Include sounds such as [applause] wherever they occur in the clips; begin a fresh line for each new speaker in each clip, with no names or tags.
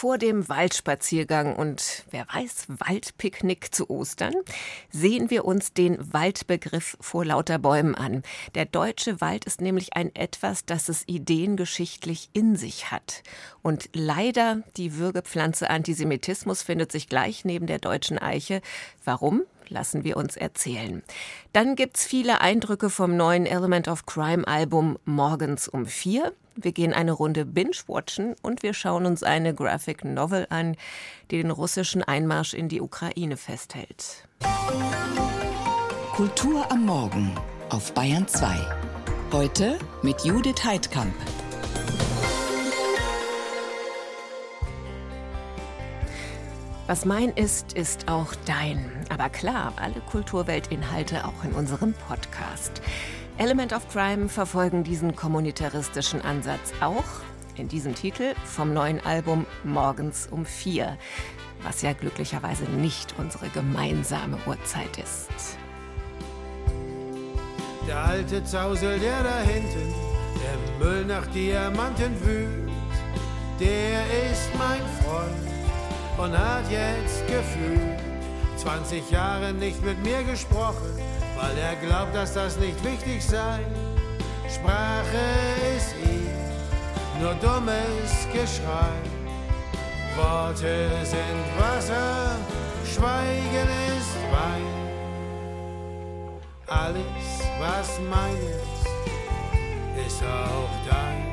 Vor dem Waldspaziergang und wer weiß, Waldpicknick zu Ostern, sehen wir uns den Waldbegriff vor lauter Bäumen an. Der deutsche Wald ist nämlich ein etwas, das es ideengeschichtlich in sich hat. Und leider die Würgepflanze Antisemitismus findet sich gleich neben der deutschen Eiche. Warum? Lassen wir uns erzählen. Dann gibt's viele Eindrücke vom neuen Element of Crime Album Morgens um vier. Wir gehen eine Runde Binge-Watchen und wir schauen uns eine Graphic Novel an, die den russischen Einmarsch in die Ukraine festhält.
Kultur am Morgen auf Bayern 2. Heute mit Judith Heidkamp.
Was mein ist, ist auch dein. Aber klar, alle Kulturweltinhalte auch in unserem Podcast. Element of Crime verfolgen diesen kommunitaristischen Ansatz auch in diesem Titel vom neuen Album Morgens um vier, was ja glücklicherweise nicht unsere gemeinsame Uhrzeit ist.
Der alte Zausel, der da hinten, der Müll nach Diamanten wühlt, der ist mein Freund und hat jetzt gefühlt 20 Jahre nicht mit mir gesprochen weil er glaubt, dass das nicht wichtig sei. Sprache ist ihm nur dummes Geschrei. Worte sind Wasser, Schweigen ist Wein. Alles, was mein ist, ist auch dein.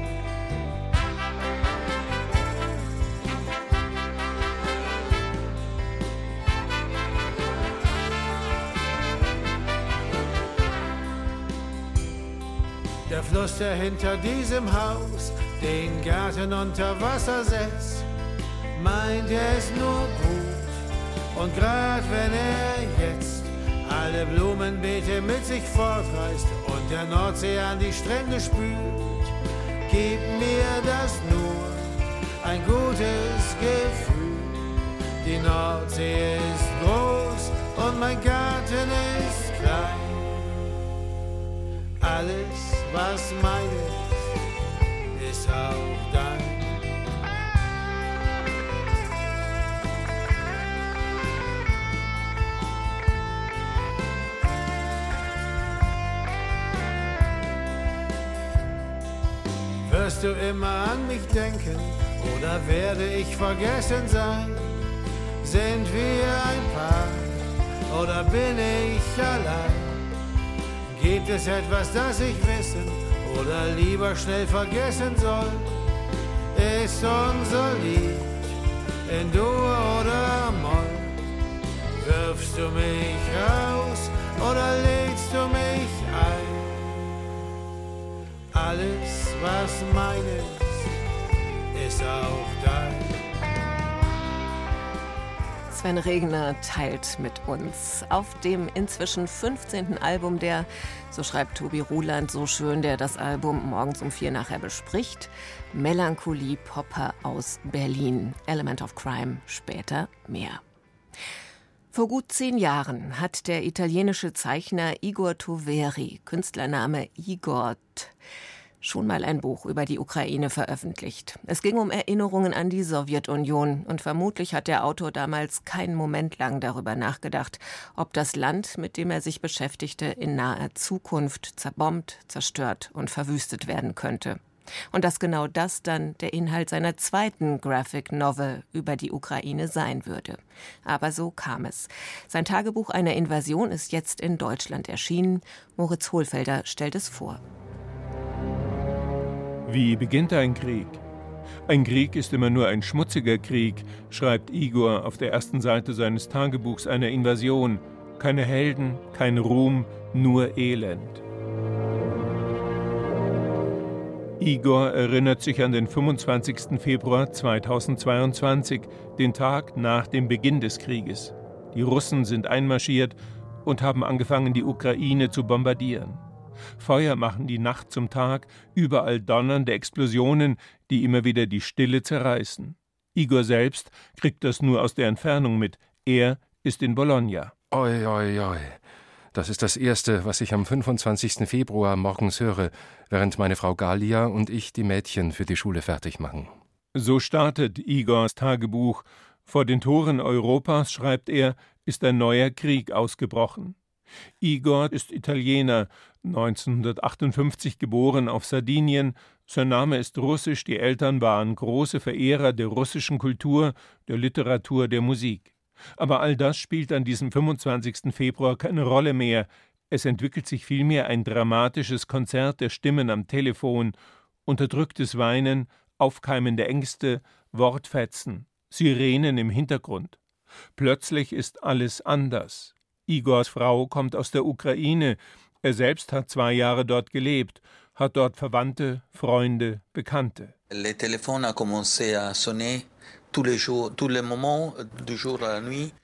Fluss, der hinter diesem Haus den Garten unter Wasser setzt, meint er es nur gut. Und grad wenn er jetzt alle Blumenbeete mit sich fortreißt und der Nordsee an die Strände spült, gibt mir das nur ein gutes Gefühl. Die Nordsee ist groß und mein Garten ist klein. Alles was meines ist auch dein. Wirst du immer an mich denken oder werde ich vergessen sein? Sind wir ein Paar oder bin ich allein? Gibt es etwas, das ich wissen oder lieber schnell vergessen soll? Ist unser Lied in Dur oder Moll? Wirfst du mich raus oder lädst du mich ein? Alles, was meines, ist auch dein.
Sven Regner teilt mit uns auf dem inzwischen 15. Album der, so schreibt Tobi Ruland so schön, der das Album morgens um vier nachher bespricht, Melancholie Popper aus Berlin. Element of Crime später mehr. Vor gut zehn Jahren hat der italienische Zeichner Igor Toveri, Künstlername Igor, schon mal ein Buch über die Ukraine veröffentlicht. Es ging um Erinnerungen an die Sowjetunion und vermutlich hat der Autor damals keinen Moment lang darüber nachgedacht, ob das Land, mit dem er sich beschäftigte, in naher Zukunft zerbombt, zerstört und verwüstet werden könnte. Und dass genau das dann der Inhalt seiner zweiten Graphic Novel über die Ukraine sein würde. Aber so kam es. Sein Tagebuch einer Invasion ist jetzt in Deutschland erschienen. Moritz Hohlfelder stellt es vor.
Wie beginnt ein Krieg? Ein Krieg ist immer nur ein schmutziger Krieg, schreibt Igor auf der ersten Seite seines Tagebuchs einer Invasion. Keine Helden, kein Ruhm, nur Elend. Igor erinnert sich an den 25. Februar 2022, den Tag nach dem Beginn des Krieges. Die Russen sind einmarschiert und haben angefangen, die Ukraine zu bombardieren. Feuer machen die Nacht zum Tag, überall donnernde Explosionen, die immer wieder die Stille zerreißen. Igor selbst kriegt das nur aus der Entfernung mit. Er ist in Bologna.
Oi, oi, oi. Das ist das Erste, was ich am 25. Februar morgens höre, während meine Frau Galia und ich die Mädchen für die Schule fertig machen.
So startet Igors Tagebuch. Vor den Toren Europas, schreibt er, ist ein neuer Krieg ausgebrochen. Igor ist Italiener, 1958 geboren auf Sardinien. Sein Name ist russisch, die Eltern waren große Verehrer der russischen Kultur, der Literatur, der Musik. Aber all das spielt an diesem 25. Februar keine Rolle mehr. Es entwickelt sich vielmehr ein dramatisches Konzert der Stimmen am Telefon, unterdrücktes Weinen, aufkeimende Ängste, Wortfetzen, Sirenen im Hintergrund. Plötzlich ist alles anders. Igors Frau kommt aus der Ukraine. Er selbst hat zwei Jahre dort gelebt, hat dort Verwandte, Freunde, Bekannte. Le téléphone a commencé à sonner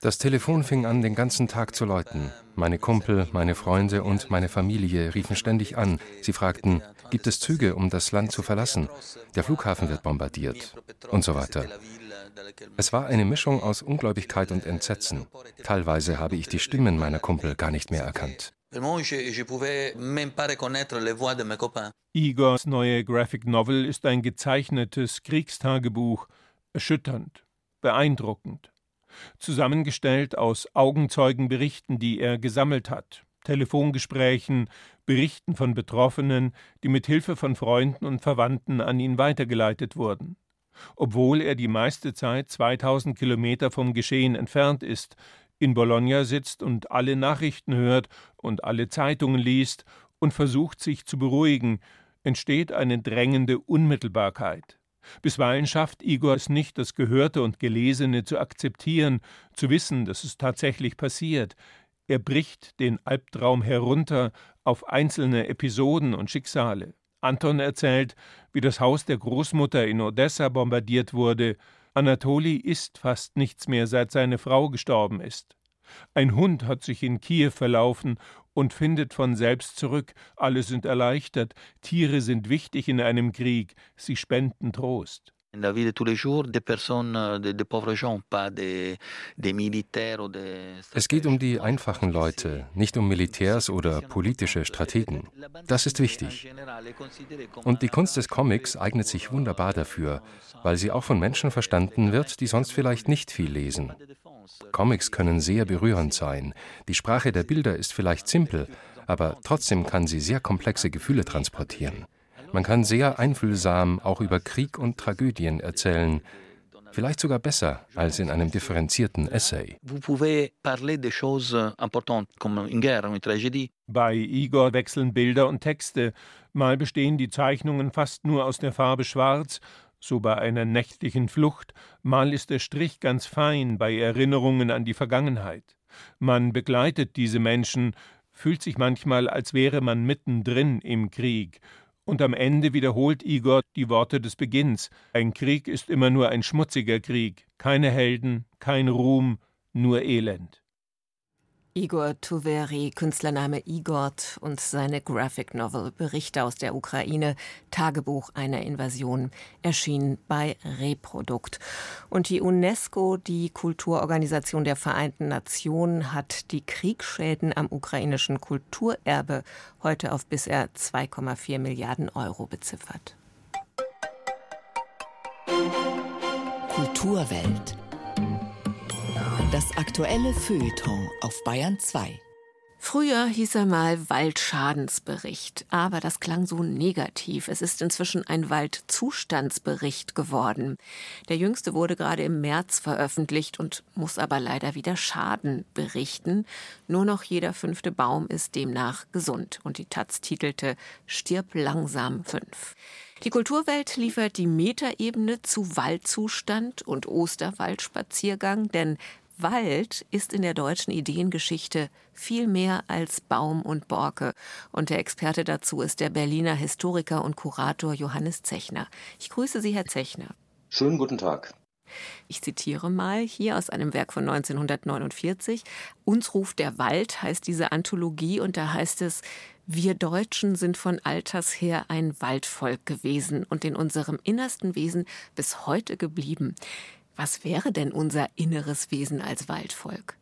das Telefon fing an, den ganzen Tag zu läuten. Meine Kumpel, meine Freunde und meine Familie riefen ständig an. Sie fragten, gibt es Züge, um das Land zu verlassen? Der Flughafen wird bombardiert und so weiter. Es war eine Mischung aus Ungläubigkeit und Entsetzen. Teilweise habe ich die Stimmen meiner Kumpel gar nicht mehr erkannt.
Igors neue Graphic Novel ist ein gezeichnetes Kriegstagebuch. Erschütternd, beeindruckend, zusammengestellt aus Augenzeugenberichten, die er gesammelt hat, Telefongesprächen, Berichten von Betroffenen, die mit Hilfe von Freunden und Verwandten an ihn weitergeleitet wurden. Obwohl er die meiste Zeit 2000 Kilometer vom Geschehen entfernt ist, in Bologna sitzt und alle Nachrichten hört und alle Zeitungen liest und versucht sich zu beruhigen, entsteht eine drängende Unmittelbarkeit. Bisweilen schafft Igor es nicht, das Gehörte und Gelesene zu akzeptieren, zu wissen, dass es tatsächlich passiert. Er bricht den Albtraum herunter auf einzelne Episoden und Schicksale. Anton erzählt, wie das Haus der Großmutter in Odessa bombardiert wurde. Anatoli isst fast nichts mehr, seit seine Frau gestorben ist. Ein Hund hat sich in Kiew verlaufen und findet von selbst zurück. Alle sind erleichtert. Tiere sind wichtig in einem Krieg. Sie spenden Trost. Es
geht um die einfachen Leute, nicht um Militärs oder politische Strategen. Das ist wichtig. Und die Kunst des Comics eignet sich wunderbar dafür, weil sie auch von Menschen verstanden wird, die sonst vielleicht nicht viel lesen. Comics können sehr berührend sein. Die Sprache der Bilder ist vielleicht simpel, aber trotzdem kann sie sehr komplexe Gefühle transportieren. Man kann sehr einfühlsam auch über Krieg und Tragödien erzählen, vielleicht sogar besser als in einem differenzierten Essay.
Bei Igor wechseln Bilder und Texte. Mal bestehen die Zeichnungen fast nur aus der Farbe Schwarz, so bei einer nächtlichen Flucht, mal ist der Strich ganz fein bei Erinnerungen an die Vergangenheit. Man begleitet diese Menschen, fühlt sich manchmal, als wäre man mittendrin im Krieg, und am Ende wiederholt Igor die Worte des Beginns Ein Krieg ist immer nur ein schmutziger Krieg, keine Helden, kein Ruhm, nur Elend.
Igor Tuveri, Künstlername Igort und seine Graphic Novel Berichte aus der Ukraine, Tagebuch einer Invasion, erschien bei Reprodukt. Und die UNESCO, die Kulturorganisation der Vereinten Nationen, hat die Kriegsschäden am ukrainischen Kulturerbe heute auf bisher 2,4 Milliarden Euro beziffert.
Kulturwelt. Das aktuelle Feuilleton auf Bayern 2.
Früher hieß er mal Waldschadensbericht, aber das klang so negativ. Es ist inzwischen ein Waldzustandsbericht geworden. Der jüngste wurde gerade im März veröffentlicht und muss aber leider wieder Schaden berichten. Nur noch jeder fünfte Baum ist demnach gesund. Und die Taz titelte Stirb langsam fünf. Die Kulturwelt liefert die Metaebene zu Waldzustand und Osterwaldspaziergang, denn Wald ist in der deutschen Ideengeschichte viel mehr als Baum und Borke. Und der Experte dazu ist der Berliner Historiker und Kurator Johannes Zechner. Ich grüße Sie, Herr Zechner.
Schönen guten Tag.
Ich zitiere mal hier aus einem Werk von 1949. Uns ruft der Wald heißt diese Anthologie und da heißt es, wir Deutschen sind von alters her ein Waldvolk gewesen und in unserem innersten Wesen bis heute geblieben. Was wäre denn unser inneres Wesen als Waldvolk?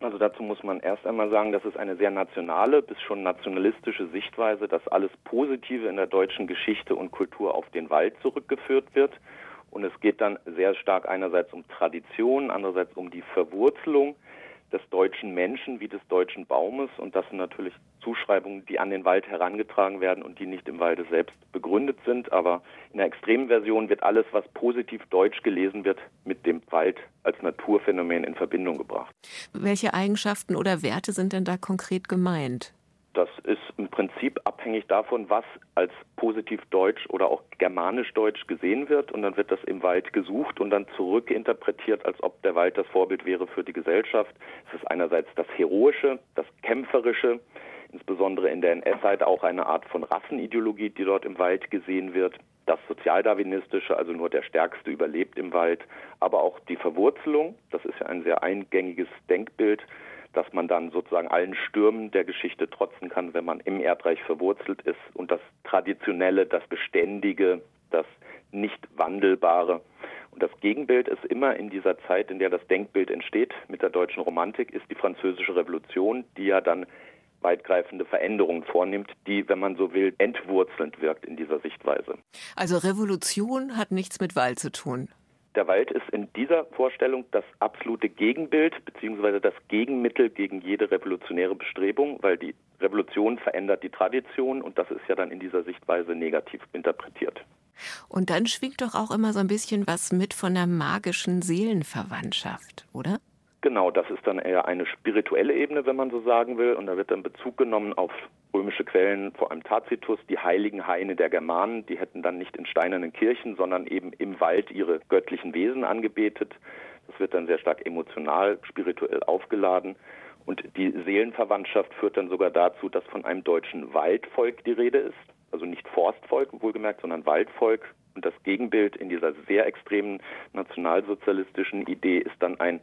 Also dazu muss man erst einmal sagen, das ist eine sehr nationale bis schon nationalistische Sichtweise, dass alles Positive in der deutschen Geschichte und Kultur auf den Wald zurückgeführt wird Und es geht dann sehr stark einerseits um Tradition, andererseits um die Verwurzelung des deutschen Menschen wie des deutschen Baumes. Und das sind natürlich Zuschreibungen, die an den Wald herangetragen werden und die nicht im Walde selbst begründet sind. Aber in der extremen Version wird alles, was positiv deutsch gelesen wird, mit dem Wald als Naturphänomen in Verbindung gebracht.
Welche Eigenschaften oder Werte sind denn da konkret gemeint?
Das ist im Prinzip abhängig davon, was als positiv deutsch oder auch germanisch deutsch gesehen wird. Und dann wird das im Wald gesucht und dann zurückinterpretiert, als ob der Wald das Vorbild wäre für die Gesellschaft. Es ist einerseits das Heroische, das Kämpferische, insbesondere in der NS-Seite auch eine Art von Rassenideologie, die dort im Wald gesehen wird. Das Sozialdarwinistische, also nur der Stärkste überlebt im Wald, aber auch die Verwurzelung, das ist ja ein sehr eingängiges Denkbild, dass man dann sozusagen allen Stürmen der Geschichte trotzen kann, wenn man im Erdreich verwurzelt ist und das Traditionelle, das Beständige, das nicht Wandelbare. Und das Gegenbild ist immer in dieser Zeit, in der das Denkbild entsteht mit der deutschen Romantik, ist die französische Revolution, die ja dann weitgreifende Veränderungen vornimmt, die, wenn man so will, entwurzelnd wirkt in dieser Sichtweise.
Also Revolution hat nichts mit Wahl zu tun.
Der Wald ist in dieser Vorstellung das absolute Gegenbild bzw. das Gegenmittel gegen jede revolutionäre Bestrebung, weil die Revolution verändert die Tradition und das ist ja dann in dieser Sichtweise negativ interpretiert.
Und dann schwingt doch auch immer so ein bisschen was mit von der magischen Seelenverwandtschaft, oder?
Genau, das ist dann eher eine spirituelle Ebene, wenn man so sagen will. Und da wird dann Bezug genommen auf römische Quellen, vor allem Tacitus, die heiligen Haine der Germanen. Die hätten dann nicht in steinernen Kirchen, sondern eben im Wald ihre göttlichen Wesen angebetet. Das wird dann sehr stark emotional, spirituell aufgeladen. Und die Seelenverwandtschaft führt dann sogar dazu, dass von einem deutschen Waldvolk die Rede ist. Also nicht Forstvolk, wohlgemerkt, sondern Waldvolk. Und das Gegenbild in dieser sehr extremen nationalsozialistischen Idee ist dann ein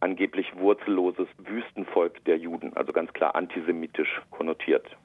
angeblich wurzelloses Wüstenvolk der Juden, also ganz klar antisemitisch konnotiert.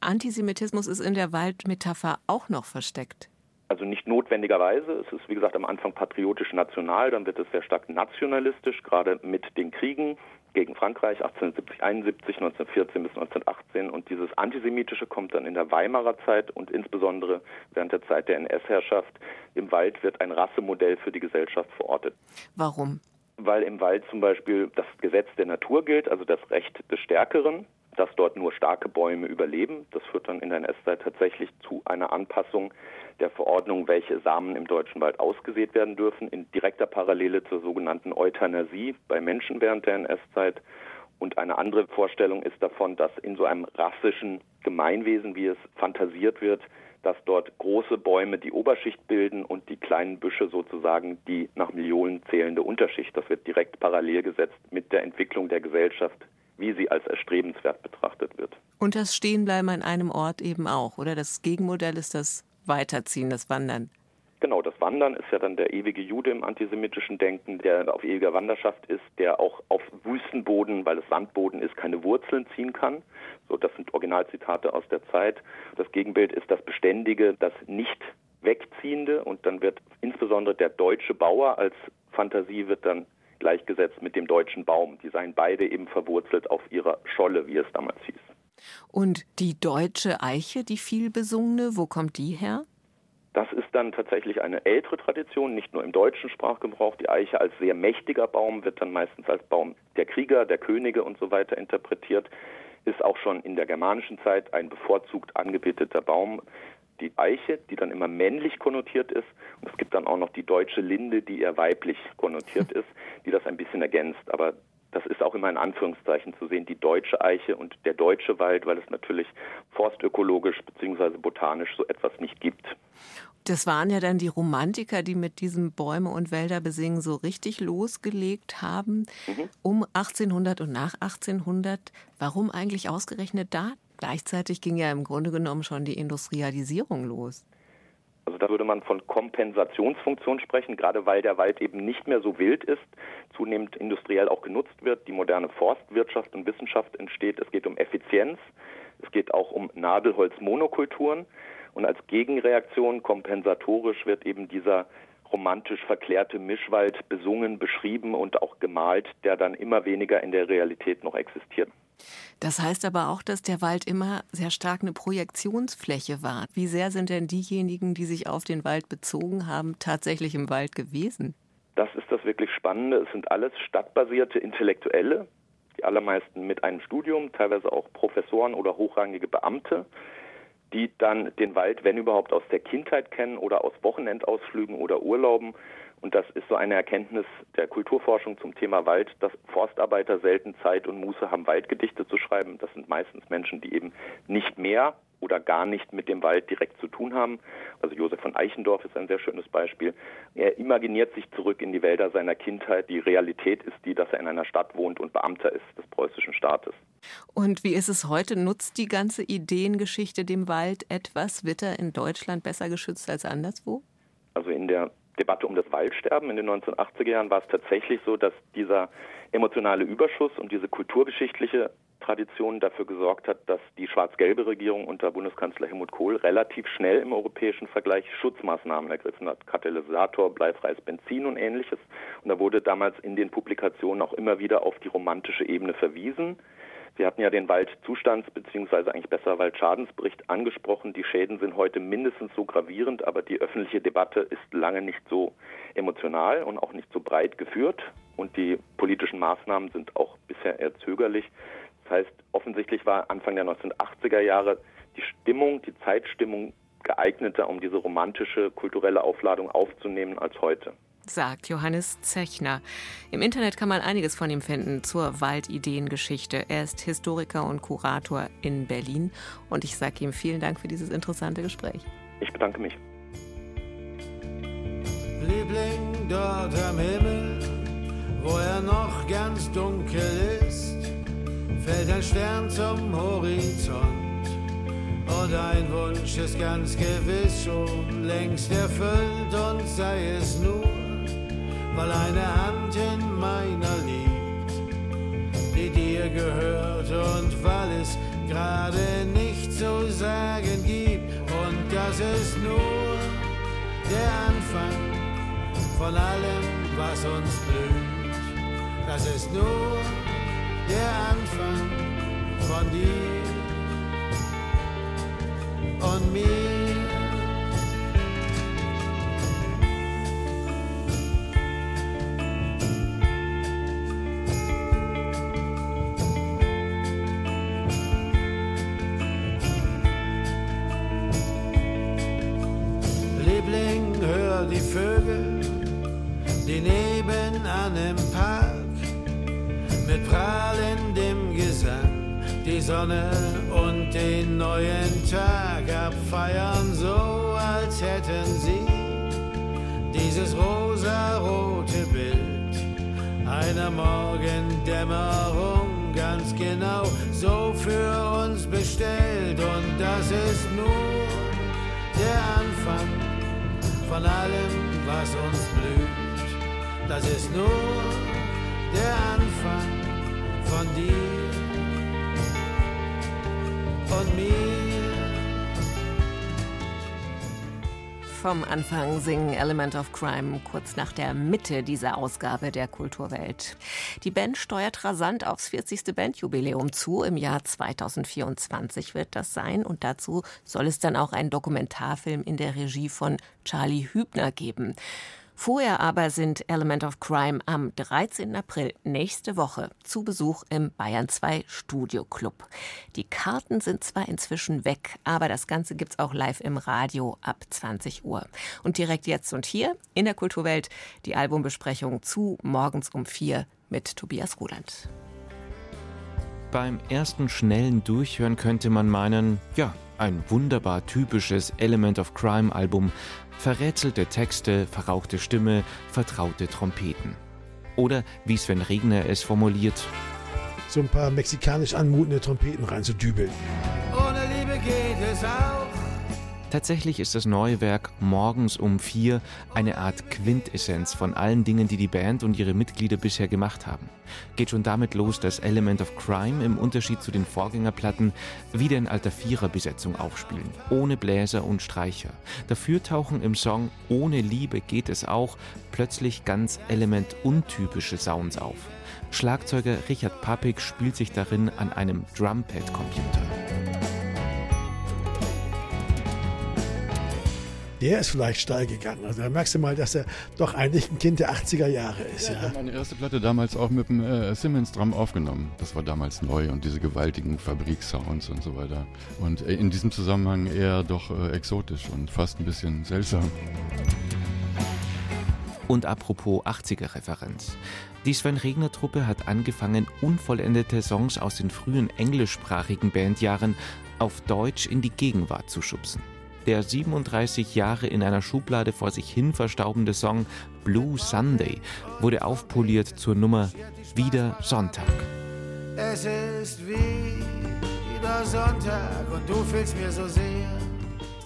Antisemitismus ist in der Waldmetapher auch noch versteckt.
Also nicht notwendigerweise. Es ist, wie gesagt, am Anfang patriotisch national, dann wird es sehr stark nationalistisch, gerade mit den Kriegen gegen Frankreich 1870, 71, 1914 bis 1918. Und dieses Antisemitische kommt dann in der Weimarer Zeit und insbesondere während der Zeit der NS-Herrschaft. Im Wald wird ein Rassemodell für die Gesellschaft verortet.
Warum?
Weil im Wald zum Beispiel das Gesetz der Natur gilt, also das Recht des Stärkeren, dass dort nur starke Bäume überleben. Das führt dann in der NS-Zeit tatsächlich zu einer Anpassung der Verordnung, welche Samen im deutschen Wald ausgesät werden dürfen, in direkter Parallele zur sogenannten Euthanasie bei Menschen während der NS-Zeit. Und eine andere Vorstellung ist davon, dass in so einem rassischen Gemeinwesen, wie es fantasiert wird, dass dort große Bäume die Oberschicht bilden und die kleinen Büsche sozusagen die nach Millionen zählende Unterschicht. Das wird direkt parallel gesetzt mit der Entwicklung der Gesellschaft, wie sie als erstrebenswert betrachtet wird.
Und das Stehenbleiben an einem Ort eben auch, oder? Das Gegenmodell ist das Weiterziehen, das Wandern.
Genau, das Wandern ist ja dann der ewige Jude im antisemitischen Denken, der auf ewiger Wanderschaft ist, der auch auf Wüstenboden, weil es Sandboden ist, keine Wurzeln ziehen kann. So, das sind Originalzitate aus der Zeit. Das Gegenbild ist das Beständige, das nicht wegziehende und dann wird insbesondere der deutsche Bauer als Fantasie wird dann gleichgesetzt mit dem deutschen Baum. Die seien beide eben verwurzelt auf ihrer Scholle, wie es damals hieß.
Und die deutsche Eiche, die viel besungene, wo kommt die her?
Das ist dann tatsächlich eine ältere Tradition, nicht nur im deutschen Sprachgebrauch. Die Eiche als sehr mächtiger Baum wird dann meistens als Baum der Krieger, der Könige und so weiter interpretiert. Ist auch schon in der germanischen Zeit ein bevorzugt angebeteter Baum. Die Eiche, die dann immer männlich konnotiert ist. Und es gibt dann auch noch die deutsche Linde, die eher weiblich konnotiert [laughs] ist, die das ein bisschen ergänzt. Aber das ist auch immer in Anführungszeichen zu sehen, die deutsche Eiche und der deutsche Wald, weil es natürlich forstökologisch bzw. botanisch so etwas nicht gibt.
Das waren ja dann die Romantiker, die mit diesem Bäume und Wälder besingen so richtig losgelegt haben. Mhm. Um 1800 und nach 1800. Warum eigentlich ausgerechnet da? Gleichzeitig ging ja im Grunde genommen schon die Industrialisierung los.
Also da würde man von Kompensationsfunktion sprechen, gerade weil der Wald eben nicht mehr so wild ist, zunehmend industriell auch genutzt wird, die moderne Forstwirtschaft und Wissenschaft entsteht. Es geht um Effizienz, es geht auch um Nadelholzmonokulturen und als Gegenreaktion kompensatorisch wird eben dieser romantisch verklärte Mischwald besungen, beschrieben und auch gemalt, der dann immer weniger in der Realität noch existiert.
Das heißt aber auch, dass der Wald immer sehr stark eine Projektionsfläche war. Wie sehr sind denn diejenigen, die sich auf den Wald bezogen haben, tatsächlich im Wald gewesen?
Das ist das wirklich Spannende. Es sind alles stadtbasierte Intellektuelle, die allermeisten mit einem Studium, teilweise auch Professoren oder hochrangige Beamte, die dann den Wald, wenn überhaupt, aus der Kindheit kennen oder aus Wochenendausflügen oder Urlauben und das ist so eine Erkenntnis der Kulturforschung zum Thema Wald, dass Forstarbeiter selten Zeit und Muße haben, Waldgedichte zu schreiben. Das sind meistens Menschen, die eben nicht mehr oder gar nicht mit dem Wald direkt zu tun haben. Also Josef von Eichendorff ist ein sehr schönes Beispiel. Er imaginiert sich zurück in die Wälder seiner Kindheit. Die Realität ist die, dass er in einer Stadt wohnt und Beamter ist des preußischen Staates.
Und wie ist es heute? Nutzt die ganze Ideengeschichte dem Wald etwas? Wird er in Deutschland besser geschützt als anderswo?
Also in der Debatte um das Waldsterben in den 1980er Jahren war es tatsächlich so, dass dieser emotionale Überschuss und diese kulturgeschichtliche Tradition dafür gesorgt hat, dass die schwarz-gelbe Regierung unter Bundeskanzler Helmut Kohl relativ schnell im europäischen Vergleich Schutzmaßnahmen ergriffen hat. Katalysator, bleifreies Benzin und ähnliches. Und da wurde damals in den Publikationen auch immer wieder auf die romantische Ebene verwiesen. Sie hatten ja den Waldzustands- bzw. eigentlich besser Waldschadensbericht angesprochen. Die Schäden sind heute mindestens so gravierend, aber die öffentliche Debatte ist lange nicht so emotional und auch nicht so breit geführt. Und die politischen Maßnahmen sind auch bisher eher zögerlich. Das heißt, offensichtlich war Anfang der 1980er Jahre die Stimmung, die Zeitstimmung geeigneter, um diese romantische kulturelle Aufladung aufzunehmen als heute
sagt Johannes Zechner. Im Internet kann man einiges von ihm finden zur Waldideengeschichte. Er ist Historiker und Kurator in Berlin und ich sage ihm vielen Dank für dieses interessante Gespräch.
Ich bedanke mich.
Liebling dort am Himmel, wo er noch ganz dunkel ist, fällt ein Stern zum Horizont. Und ein Wunsch ist ganz gewiss schon längst erfüllt und sei es nur weil eine Hand in meiner liegt, die dir gehört und weil es gerade nichts zu sagen gibt und das ist nur der Anfang von allem, was uns blüht. Das ist nur der Anfang von dir und mir. Vögel, die nebenan im Park mit prahlendem Gesang die Sonne und den neuen Tag abfeiern, so als hätten sie dieses rosarote Bild einer Morgendämmerung ganz genau so für uns bestellt. Und das ist nur der Anfang von allem, was uns blüht. Das ist nur der Anfang von dir und mir.
Vom Anfang singen Element of Crime kurz nach der Mitte dieser Ausgabe der Kulturwelt. Die Band steuert rasant aufs 40. Bandjubiläum zu. Im Jahr 2024 wird das sein. Und dazu soll es dann auch einen Dokumentarfilm in der Regie von Charlie Hübner geben. Vorher aber sind Element of Crime am 13. April nächste Woche zu Besuch im Bayern 2 Studio Club. Die Karten sind zwar inzwischen weg, aber das Ganze gibt's auch live im Radio ab 20 Uhr. Und direkt jetzt und hier in der Kulturwelt die Albumbesprechung zu morgens um vier mit Tobias Ruland.
Beim ersten schnellen Durchhören könnte man meinen, ja, ein wunderbar typisches Element of Crime Album verrätselte Texte, verrauchte Stimme, vertraute Trompeten. Oder wie Sven Regner es formuliert,
so ein paar mexikanisch anmutende Trompeten reinzudübeln.
Ohne Liebe geht es auch
Tatsächlich ist das neue Werk Morgens um vier eine Art Quintessenz von allen Dingen, die die Band und ihre Mitglieder bisher gemacht haben. Geht schon damit los, dass Element of Crime im Unterschied zu den Vorgängerplatten wieder in alter Viererbesetzung aufspielen, ohne Bläser und Streicher. Dafür tauchen im Song Ohne Liebe geht es auch plötzlich ganz elementuntypische Sounds auf. Schlagzeuger Richard Papik spielt sich darin an einem Drumpad-Computer.
Der ist vielleicht steil gegangen. Also da merkst du mal, dass er doch eigentlich ein Kind der 80er Jahre ist.
Ja, ja. Ich habe meine erste Platte damals auch mit dem äh, Simmons Drum aufgenommen. Das war damals neu und diese gewaltigen Fabriksounds und so weiter. Und äh, in diesem Zusammenhang eher doch äh, exotisch und fast ein bisschen seltsam.
Und apropos 80er-Referenz. Die Sven Regner Truppe hat angefangen, unvollendete Songs aus den frühen englischsprachigen Bandjahren auf Deutsch in die Gegenwart zu schubsen. Der 37 Jahre in einer Schublade vor sich hin verstaubende Song Blue Sunday wurde aufpoliert zur Nummer Wieder Sonntag.
Es ist wieder Sonntag und du fehlst mir so sehr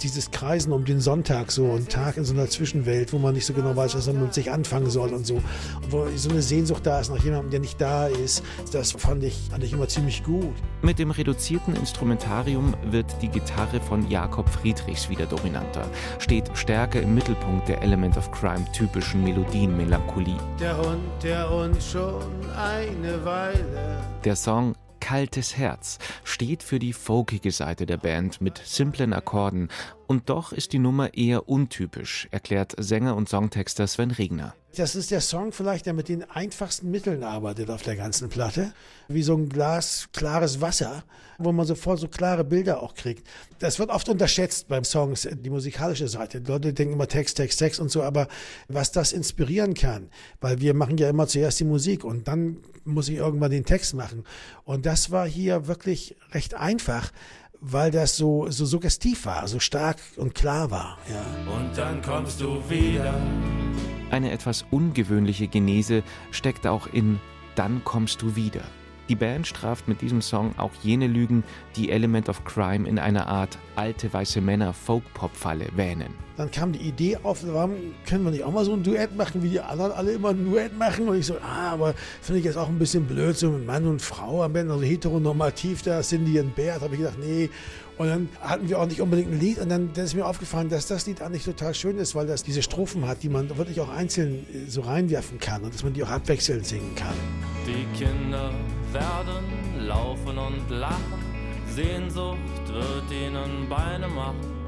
dieses Kreisen um den Sonntag so, ein Tag in so einer Zwischenwelt, wo man nicht so genau weiß, was man mit sich anfangen soll und so. Und wo so eine Sehnsucht da ist nach jemandem, der nicht da ist, das fand ich, fand ich immer ziemlich gut.
Mit dem reduzierten Instrumentarium wird die Gitarre von Jakob Friedrichs wieder dominanter, steht stärker im Mittelpunkt der Element of Crime typischen Melodienmelancholie.
Der Hund, der uns schon eine Weile.
Der Song Kaltes Herz steht für die folkige Seite der Band mit simplen Akkorden und doch ist die Nummer eher untypisch, erklärt Sänger und Songtexter Sven Regner.
Das ist der Song vielleicht, der mit den einfachsten Mitteln arbeitet auf der ganzen Platte. Wie so ein Glas klares Wasser, wo man sofort so klare Bilder auch kriegt. Das wird oft unterschätzt beim Songs, die musikalische Seite. Die Leute denken immer Text, Text, Text und so, aber was das inspirieren kann, weil wir machen ja immer zuerst die Musik und dann muss ich irgendwann den Text machen. Und das war hier wirklich recht einfach, weil das so, so suggestiv war, so stark und klar war. Ja.
Und dann kommst du wieder.
Eine etwas ungewöhnliche Genese steckt auch in Dann kommst du wieder. Die Band straft mit diesem Song auch jene Lügen, die Element of Crime in einer Art alte weiße Männer Folk-Pop-Falle wähnen.
Dann kam die Idee auf, warum können wir nicht auch mal so ein Duett machen, wie die anderen alle immer ein Duett machen? Und ich so, ah, aber finde ich jetzt auch ein bisschen blöd, so mit Mann und Frau am Ende, also heteronormativ, da Cindy und Bert, habe ich gedacht, nee. Und dann hatten wir auch nicht unbedingt ein Lied und dann, dann ist mir aufgefallen, dass das Lied eigentlich total schön ist, weil das diese Strophen hat, die man wirklich auch einzeln äh, so reinwerfen kann und dass man die auch abwechselnd singen kann.
Die Kinder werden laufen und lachen. Sehnsucht wird ihnen Beine machen.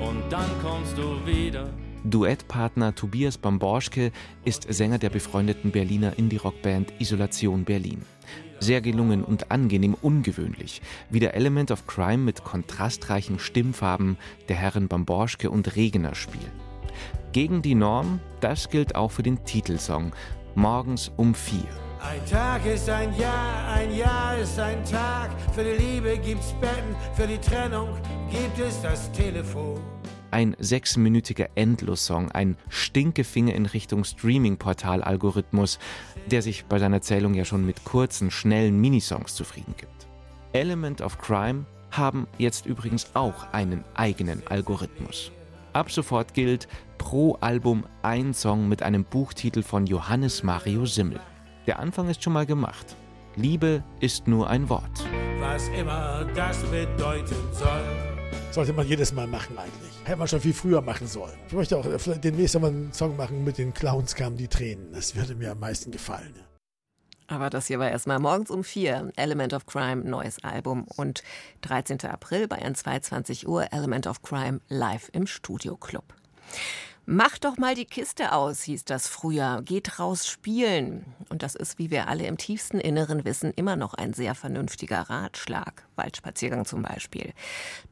Und dann kommst du wieder.
Duettpartner Tobias Bamborschke ist Sänger der befreundeten Berliner Indie-Rock-Band Isolation Berlin. Sehr gelungen und angenehm ungewöhnlich, wie der Element of Crime mit kontrastreichen Stimmfarben der Herren Bamborschke und Regener spielen. Gegen die Norm, das gilt auch für den Titelsong, morgens um vier.
Ein Tag ist ein Jahr, ein Jahr ist ein Tag. Für die Liebe gibt's Betten, für die Trennung gibt es das Telefon.
Ein sechsminütiger Endlos-Song, ein Stinkefinger in Richtung Streaming-Portal-Algorithmus, der sich bei seiner Zählung ja schon mit kurzen, schnellen Minisongs zufrieden gibt. Element of Crime haben jetzt übrigens auch einen eigenen Algorithmus. Ab sofort gilt pro Album ein Song mit einem Buchtitel von Johannes Mario Simmel. Der Anfang ist schon mal gemacht. Liebe ist nur ein Wort.
Was immer das bedeuten soll.
Sollte man jedes Mal machen eigentlich. Hätte man schon viel früher machen sollen. Ich möchte auch demnächst mal einen Song machen mit den Clowns kamen die Tränen. Das würde mir am meisten gefallen.
Aber das hier war erstmal morgens um vier. Element of Crime, neues Album. Und 13. April bei 22 Uhr Element of Crime live im Studio Club. Mach doch mal die Kiste aus, hieß das früher. Geht raus spielen. Und das ist, wie wir alle im tiefsten Inneren wissen, immer noch ein sehr vernünftiger Ratschlag. Waldspaziergang zum Beispiel.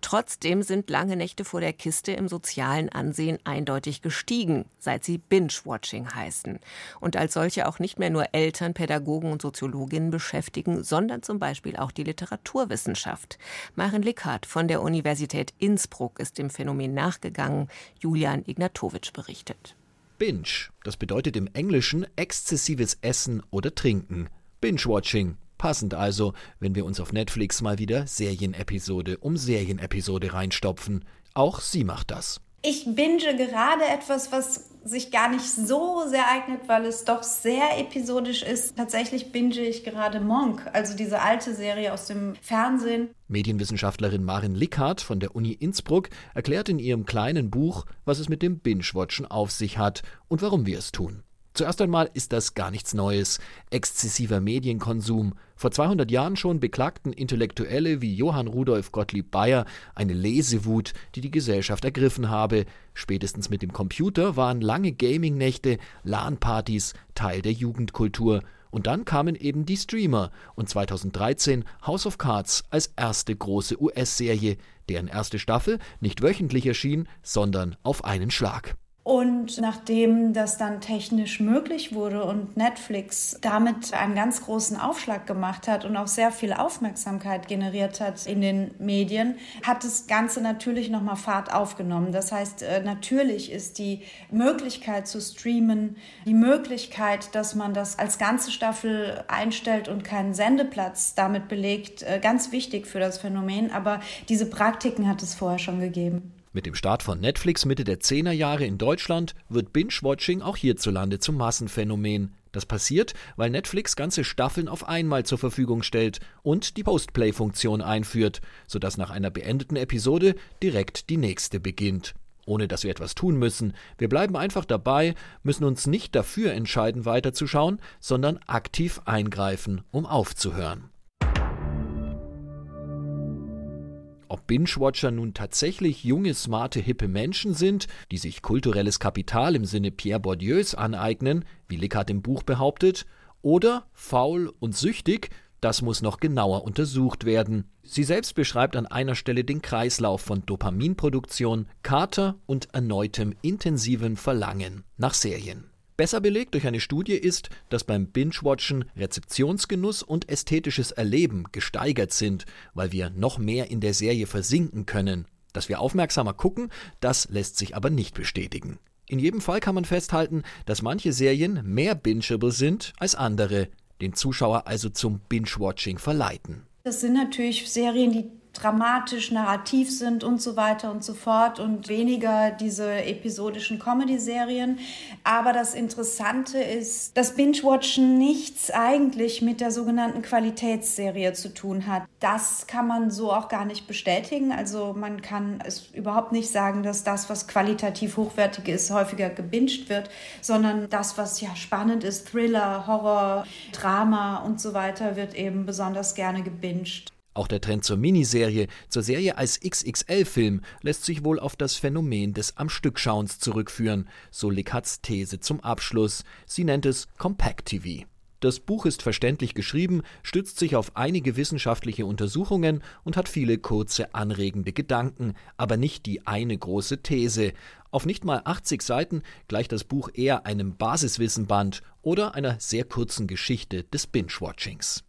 Trotzdem sind lange Nächte vor der Kiste im sozialen Ansehen eindeutig gestiegen, seit sie Binge-Watching heißen. Und als solche auch nicht mehr nur Eltern, Pädagogen und Soziologinnen beschäftigen, sondern zum Beispiel auch die Literaturwissenschaft. Maren Lickhardt von der Universität Innsbruck ist dem Phänomen nachgegangen. Julian Ignatowitsch Kovac berichtet.
Binge, das bedeutet im Englischen exzessives Essen oder Trinken. Binge-Watching Passend also, wenn wir uns auf Netflix mal wieder Serienepisode um Serienepisode reinstopfen. Auch sie macht das.
Ich binge gerade etwas, was sich gar nicht so sehr eignet, weil es doch sehr episodisch ist. Tatsächlich binge ich gerade Monk, also diese alte Serie aus dem Fernsehen.
Medienwissenschaftlerin Marin Lickhardt von der Uni Innsbruck erklärt in ihrem kleinen Buch, was es mit dem Binge-Watchen auf sich hat und warum wir es tun. Zuerst einmal ist das gar nichts Neues. Exzessiver Medienkonsum. Vor 200 Jahren schon beklagten Intellektuelle wie Johann Rudolf Gottlieb Bayer eine Lesewut, die die Gesellschaft ergriffen habe. Spätestens mit dem Computer waren lange Gaming-Nächte, LAN-Partys Teil der Jugendkultur. Und dann kamen eben die Streamer und 2013 House of Cards als erste große US-Serie, deren erste Staffel nicht wöchentlich erschien, sondern auf einen Schlag.
Und nachdem das dann technisch möglich wurde und Netflix damit einen ganz großen Aufschlag gemacht hat und auch sehr viel Aufmerksamkeit generiert hat in den Medien, hat das Ganze natürlich nochmal Fahrt aufgenommen. Das heißt, äh, natürlich ist die Möglichkeit zu streamen, die Möglichkeit, dass man das als ganze Staffel einstellt und keinen Sendeplatz damit belegt, äh, ganz wichtig für das Phänomen. Aber diese Praktiken hat es vorher schon gegeben.
Mit dem Start von Netflix Mitte der 10er Jahre in Deutschland wird Binge-Watching auch hierzulande zum Massenphänomen. Das passiert, weil Netflix ganze Staffeln auf einmal zur Verfügung stellt und die Postplay-Funktion einführt, sodass nach einer beendeten Episode direkt die nächste beginnt. Ohne dass wir etwas tun müssen. Wir bleiben einfach dabei, müssen uns nicht dafür entscheiden, weiterzuschauen, sondern aktiv eingreifen, um aufzuhören. Ob Binge-Watcher nun tatsächlich junge, smarte, hippe Menschen sind, die sich kulturelles Kapital im Sinne Pierre Bourdieus aneignen, wie Lickhardt im Buch behauptet, oder faul und süchtig, das muss noch genauer untersucht werden. Sie selbst beschreibt an einer Stelle den Kreislauf von Dopaminproduktion, Kater und erneutem intensiven Verlangen nach Serien. Besser belegt durch eine Studie ist, dass beim Binge-Watchen Rezeptionsgenuss und ästhetisches Erleben gesteigert sind, weil wir noch mehr in der Serie versinken können. Dass wir aufmerksamer gucken, das lässt sich aber nicht bestätigen. In jedem Fall kann man festhalten, dass manche Serien mehr bingeable sind als andere, den Zuschauer also zum Binge-Watching verleiten.
Das sind natürlich Serien, die dramatisch, narrativ sind und so weiter und so fort und weniger diese episodischen Comedy-Serien. Aber das Interessante ist, dass Binge-Watchen nichts eigentlich mit der sogenannten Qualitätsserie zu tun hat. Das kann man so auch gar nicht bestätigen. Also man kann es überhaupt nicht sagen, dass das, was qualitativ hochwertig ist, häufiger gebinged wird, sondern das, was ja spannend ist, Thriller, Horror, Drama und so weiter, wird eben besonders gerne gebinged.
Auch der Trend zur Miniserie, zur Serie als XXL-Film lässt sich wohl auf das Phänomen des Am-Stück-Schauens zurückführen, so Lickhards These zum Abschluss. Sie nennt es Compact TV. Das Buch ist verständlich geschrieben, stützt sich auf einige wissenschaftliche Untersuchungen und hat viele kurze, anregende Gedanken, aber nicht die eine große These. Auf nicht mal 80 Seiten gleicht das Buch eher einem Basiswissenband oder einer sehr kurzen Geschichte des Binge-Watchings.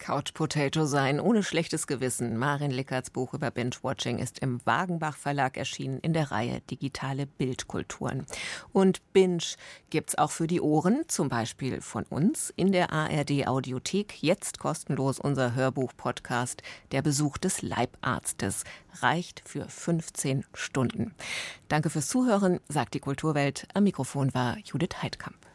Couch Potato sein, ohne schlechtes Gewissen. Marin Lickerts Buch über Binge-Watching ist im Wagenbach Verlag erschienen in der Reihe Digitale Bildkulturen. Und Binge gibt's auch für die Ohren, zum Beispiel von uns in der ARD Audiothek. Jetzt kostenlos unser Hörbuch-Podcast Der Besuch des Leibarztes. Reicht für 15 Stunden. Danke fürs Zuhören, sagt die Kulturwelt. Am Mikrofon war Judith Heidkamp.